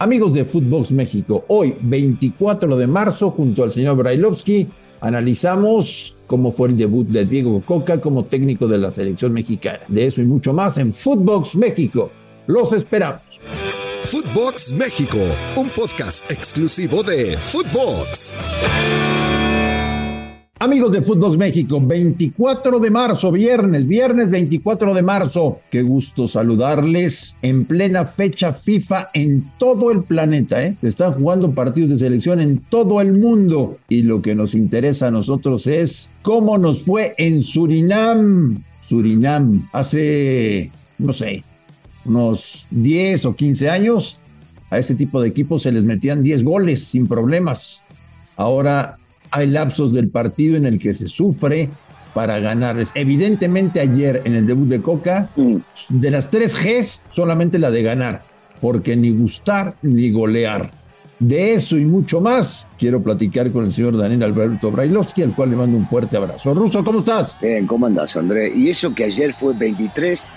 Amigos de Footbox México, hoy 24 de marzo, junto al señor Brailovsky, analizamos cómo fue el debut de Diego Coca como técnico de la selección mexicana. De eso y mucho más en Footbox México. Los esperamos. Footbox México, un podcast exclusivo de Footbox. Amigos de Fútbol México, 24 de marzo, viernes, viernes 24 de marzo. Qué gusto saludarles en plena fecha FIFA en todo el planeta. ¿eh? Están jugando partidos de selección en todo el mundo. Y lo que nos interesa a nosotros es cómo nos fue en Surinam. Surinam, hace, no sé, unos 10 o 15 años, a ese tipo de equipos se les metían 10 goles sin problemas. Ahora hay lapsos del partido en el que se sufre para ganarles. Evidentemente ayer en el debut de Coca, de las tres Gs, solamente la de ganar, porque ni gustar ni golear. De eso y mucho más quiero platicar con el señor Daniel Alberto Brailovsky, al cual le mando un fuerte abrazo. Ruso, ¿cómo estás? Bien, ¿cómo andás, André? Y eso que ayer fue 23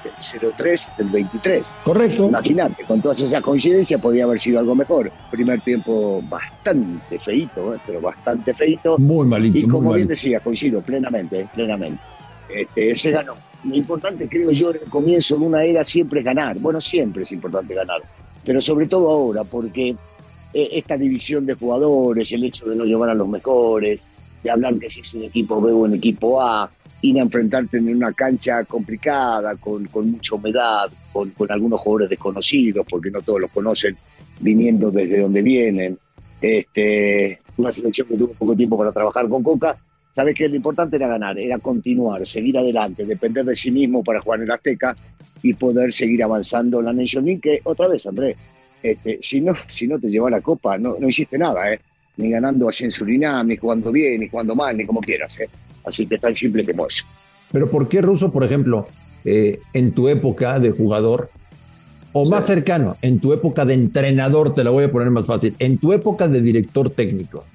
03 del 23. Correcto. Imagínate, con todas esas coincidencias podía haber sido algo mejor. Primer tiempo bastante feito, ¿eh? pero bastante feito. Muy malito. Y como bien decía, coincido plenamente, plenamente. Este, se ganó. Lo importante, creo yo, en el comienzo de una era siempre es ganar. Bueno, siempre es importante ganar. Pero sobre todo ahora, porque eh, esta división de jugadores, el hecho de no llevar a los mejores, de hablar que si es un equipo B o un equipo A, ir a enfrentarte en una cancha complicada, con, con mucha humedad, con, con, algunos jugadores desconocidos, porque no todos los conocen viniendo desde donde vienen. Este, una selección que tuvo poco tiempo para trabajar con Coca. Sabes que lo importante era ganar, era continuar, seguir adelante, depender de sí mismo para jugar en el Azteca y poder seguir avanzando en la Nation League, otra vez, Andrés, este, si, no, si no te lleva la copa, no, no hiciste nada, ¿eh? ni ganando así en Surinam, ni jugando bien, ni jugando mal, ni como quieras. ¿eh? Así que es tan simple como eso. Pero ¿por qué Ruso, por ejemplo, eh, en tu época de jugador, o más cercano, en tu época de entrenador, te la voy a poner más fácil, en tu época de director técnico,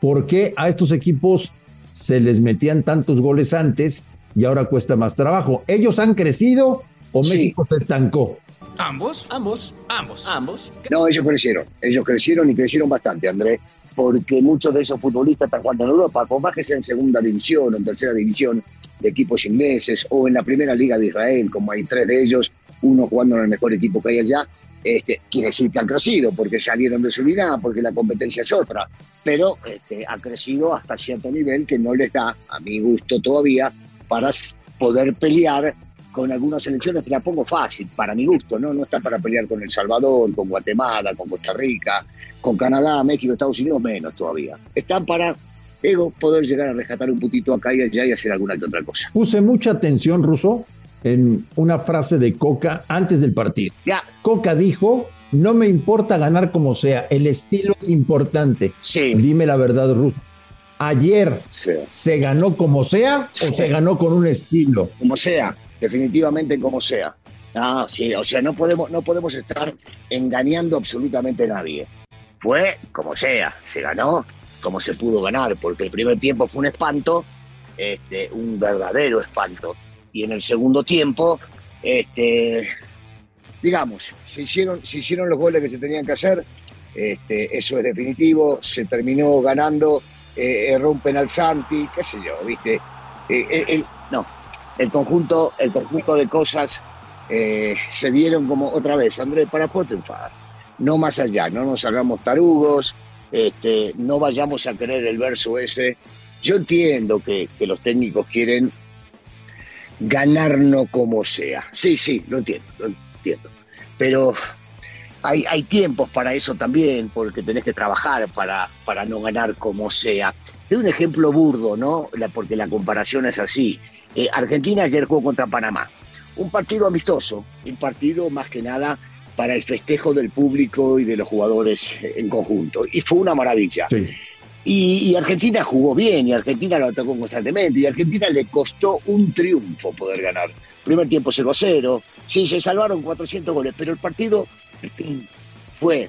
¿por qué a estos equipos se les metían tantos goles antes y ahora cuesta más trabajo? ¿Ellos han crecido o México se estancó? Ambos, ambos, ambos, ambos. No, ellos crecieron, ellos crecieron y crecieron bastante, Andrés, porque muchos de esos futbolistas están jugando en Europa, por más que sea en segunda división o en tercera división de equipos ingleses o en la primera liga de Israel, como hay tres de ellos, uno jugando en el mejor equipo que hay allá, este, quiere decir que han crecido porque salieron de su liga, porque la competencia es otra, pero este, ha crecido hasta cierto nivel que no les da, a mi gusto todavía, para poder pelear con algunas selecciones te la pongo fácil, para mi gusto, ¿no? No está para pelear con El Salvador, con Guatemala, con Costa Rica, con Canadá, México, Estados Unidos, menos todavía. Están para ego poder llegar a rescatar un putito acá y allá y hacer alguna que otra cosa. Puse mucha atención, Russo, en una frase de Coca antes del partido. Ya. Coca dijo, no me importa ganar como sea, el estilo es importante. Sí. Dime la verdad, Russo. Ayer se ganó como sea o se ganó con un estilo. Como sea definitivamente como sea. Ah, sí, o sea, no podemos, no podemos estar engañando absolutamente a nadie. Fue como sea, se ganó como se pudo ganar, porque el primer tiempo fue un espanto, este, un verdadero espanto. Y en el segundo tiempo, este, digamos, se hicieron, se hicieron los goles que se tenían que hacer, este, eso es definitivo, se terminó ganando, eh, rompen al Santi, qué sé yo, viste. Eh, el conjunto, el conjunto de cosas eh, se dieron como otra vez, Andrés, para triunfar. No más allá, no nos hagamos tarugos, este, no vayamos a querer el verso ese. Yo entiendo que, que los técnicos quieren ganarnos como sea. Sí, sí, lo entiendo, lo entiendo. Pero hay, hay, tiempos para eso también, porque tenés que trabajar para, para no ganar como sea. Es un ejemplo burdo, ¿no? porque la comparación es así. Eh, Argentina ayer jugó contra Panamá. Un partido amistoso, un partido más que nada para el festejo del público y de los jugadores en conjunto. Y fue una maravilla. Y, Argentina jugó bien, y Argentina lo atacó constantemente, y Argentina le costó un triunfo poder ganar. Primer tiempo 0 0, sí, se salvaron 400 goles, pero el partido fue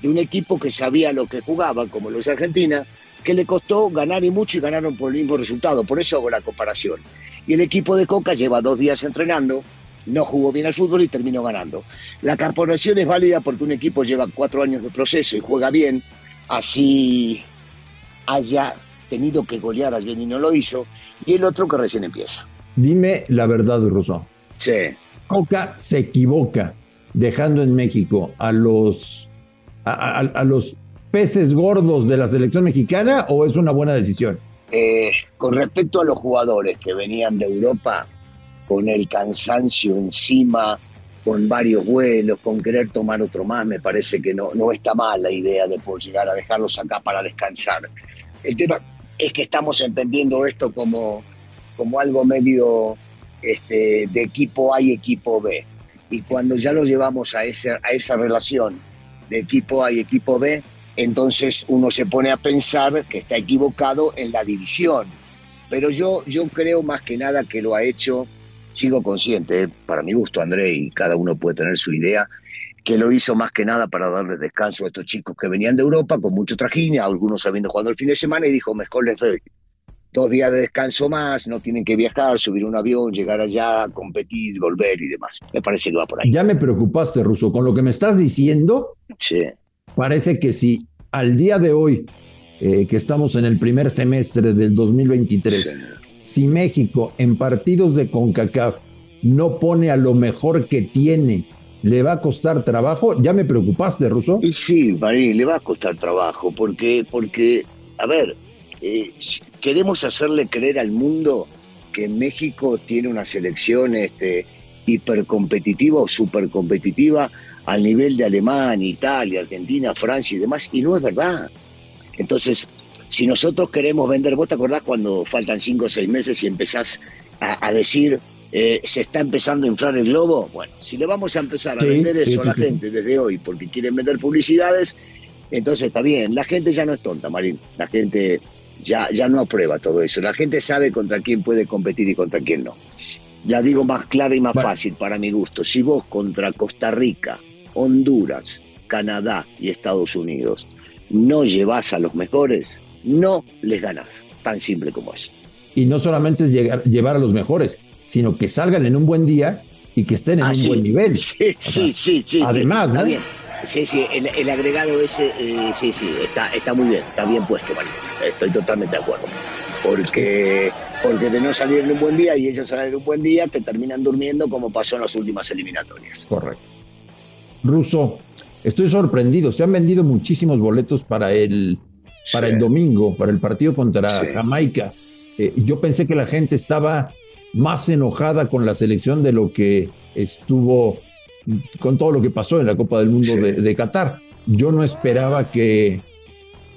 de un equipo que sabía lo que jugaba, como lo es Argentina, que le costó ganar y mucho y ganaron por el mismo resultado. Por eso hago la comparación. Y el equipo de Coca lleva dos días entrenando, no jugó bien al fútbol y terminó ganando. La corporación es válida porque un equipo lleva cuatro años de proceso y juega bien, así haya tenido que golear a alguien y no lo hizo, y el otro que recién empieza. Dime la verdad, Russo. Sí. Coca se equivoca dejando en México a los, a, los peces gordos de la selección mexicana o es una buena decisión? Eh, con respecto a los jugadores que venían de Europa, con el cansancio encima, con varios vuelos, con querer tomar otro más, me parece que no, no está mal la idea de poder llegar a dejarlos acá para descansar. El tema es que estamos entendiendo esto como, como algo medio este, de equipo A y equipo B. Y cuando ya lo llevamos a, ese, a esa relación de equipo A y equipo B, entonces uno se pone a pensar que está equivocado en la división. Pero yo, yo creo más que nada que lo ha hecho, sigo consciente, eh, para mi gusto André, y cada uno puede tener su idea, que lo hizo más que nada para darle descanso a estos chicos que venían de Europa con mucho trajín, algunos habiendo jugado el fin de semana, y dijo, mejor les doy dos días de descanso más, no tienen que viajar, subir un avión, llegar allá, competir, volver y demás. Me parece que va por ahí. Ya me preocupaste, Ruso, con lo que me estás diciendo. Sí. Parece que si al día de hoy, eh, que estamos en el primer semestre del 2023, si México en partidos de CONCACAF no pone a lo mejor que tiene, le va a costar trabajo. ¿Ya me preocupaste, Ruso? Sí, Marí, le va a costar trabajo, porque, porque a ver, eh, queremos hacerle creer al mundo que México tiene una selección este, hipercompetitiva o supercompetitiva al nivel de Alemania, Italia, Argentina, Francia y demás, y no es verdad. Entonces, si nosotros queremos vender, ¿vos te acordás cuando faltan cinco o seis meses y empezás a, decir, eh, se está empezando a inflar el globo? Bueno, si le vamos a empezar a vender eso a la gente desde hoy porque quieren vender publicidades, entonces está bien, la gente ya no es tonta, Marín, la gente ya, ya no aprueba todo eso, la gente sabe contra quién puede competir y contra quién no. Ya digo más clara y más fácil para mi gusto, si vos contra Costa Rica, Honduras, Canadá y Estados Unidos no llevas a los mejores, no les ganás. Tan simple como eso. Y no solamente es llegar, llevar a los mejores, sino que salgan en un buen día y que estén en ah, un buen nivel. Sí, sí, sí, sí. Además, Está bien. Sí, sí, el, agregado ese, eh, sí, sí, está, está muy bien, está bien puesto, Mario. Estoy totalmente de acuerdo. Porque, porque de no salir en un buen día y ellos salir en un buen día, te terminan durmiendo como pasó en las últimas eliminatorias. Correcto. Ruso, estoy sorprendido. Se han vendido muchísimos boletos para el, para el domingo, para el partido contra Jamaica. Eh, yo pensé que la gente estaba más enojada con la selección de lo que estuvo con todo lo que pasó en la Copa del Mundo de, Qatar. Yo no esperaba que,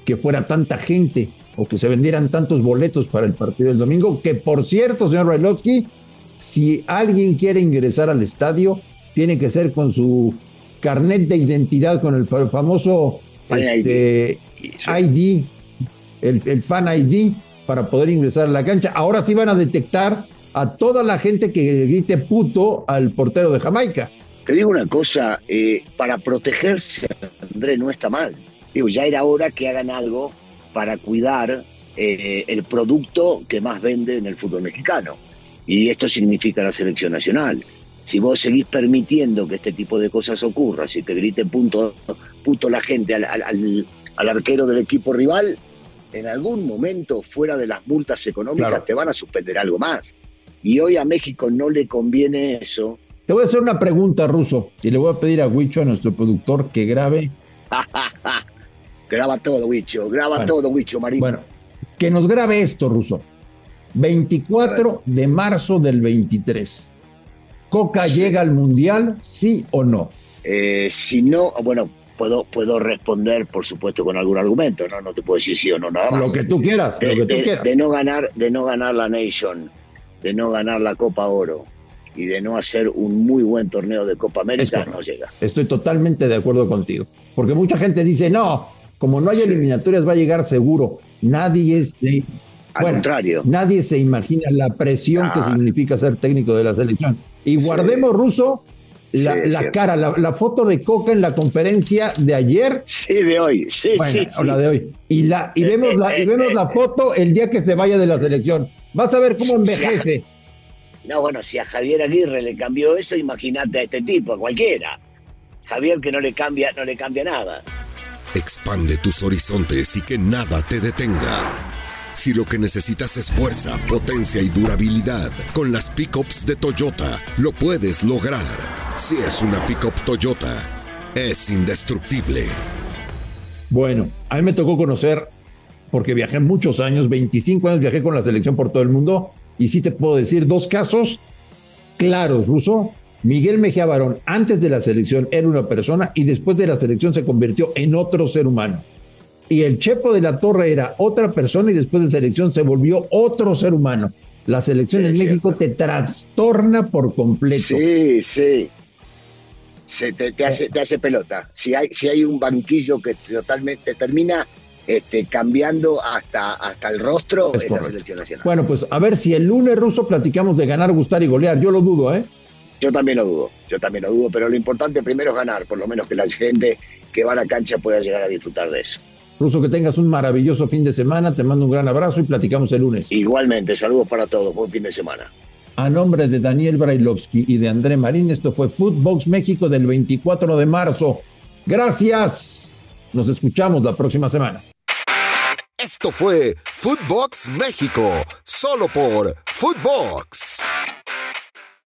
que fuera tanta gente o que se vendieran tantos boletos para el partido del domingo, que por cierto, señor Railovsky, si alguien quiere ingresar al estadio, tiene que ser con su carnet de identidad con el famoso ID, este, el, fan ID, para poder ingresar a la cancha. Ahora sí van a detectar a toda la gente que grite puto al portero de Jamaica. Te digo una cosa, eh, para protegerse, André, no está mal. Digo, ya era hora que hagan algo para cuidar eh, el producto que más vende en el fútbol mexicano. Y esto significa la selección nacional si vos seguís permitiendo que este tipo de cosas ocurra, si te grite punto, puto la gente al, arquero del equipo rival, en algún momento, fuera de las multas económicas, te van a suspender algo más. Y hoy a México no le conviene eso. Te voy a hacer una pregunta, Ruso, y le voy a pedir a Huicho, a nuestro productor, que grabe. graba todo, Huicho, graba todo, Huicho, Marín. Bueno, que nos grabe esto, Ruso. 24 de marzo del 23. ¿Coca llega al Mundial, sí o no? Eh, si no, bueno, puedo, puedo responder, por supuesto, con algún argumento, ¿no? No te puedo decir sí o no, nada más. Lo que tú quieras, de, lo que tú quieras. De no ganar, de no ganar la Nation, de no ganar la Copa Oro y de no hacer un muy buen torneo de Copa América, no llega. Estoy totalmente de acuerdo contigo. Porque mucha gente dice, no, como no hay eliminatorias va a llegar seguro. Nadie es al contrario. Nadie se imagina la presión que significa ser técnico de la selección. Y guardemos, Ruso, la, cara, la, foto de Coca en la conferencia de ayer. Sí, de hoy. Sí, sí, O la de hoy. Y, la, y, vemos la, y vemos la foto el día que se vaya de la selección. Vas a ver cómo envejece. No, bueno, si a Javier Aguirre le cambió eso, imagínate a este tipo, a cualquiera. Javier que no le cambia, no le cambia nada. Expande tus horizontes y que nada te detenga. Si lo que necesitas es fuerza, potencia y durabilidad, con las pickups de Toyota lo puedes lograr. Si es una pickup Toyota, es indestructible. Bueno, a mí me tocó conocer, porque viajé muchos años, 25 años viajé con la selección por todo el mundo, y sí te puedo decir dos casos claros, Ruso. Miguel Mejía Barón, antes de la selección, era una persona y después de la selección se convirtió en otro ser humano. Y el Chepo de la Torre era otra persona y después de selección se volvió otro ser humano. La selección en México te trastorna por completo. Sí, sí. Se te, hace, te hace pelota. Si hay, si hay un banquillo que totalmente termina este, cambiando hasta, hasta el rostro de la selección nacional. Bueno, pues a ver si el lunes ruso platicamos de ganar, gustar y golear. Yo lo dudo, ¿eh? Yo también lo dudo, yo también lo dudo, pero lo importante primero es ganar, por lo menos que la gente que va a la cancha pueda llegar a disfrutar de eso. Ruso, que tengas un maravilloso fin de semana, te mando un gran abrazo y platicamos el lunes. Igualmente, saludos para todos, buen fin de semana. A nombre de Daniel Brailovsky y de André Marín, esto fue Footbox México del 24 de marzo. Gracias. Nos escuchamos la próxima semana. Esto fue Footbox México, solo por Footbox.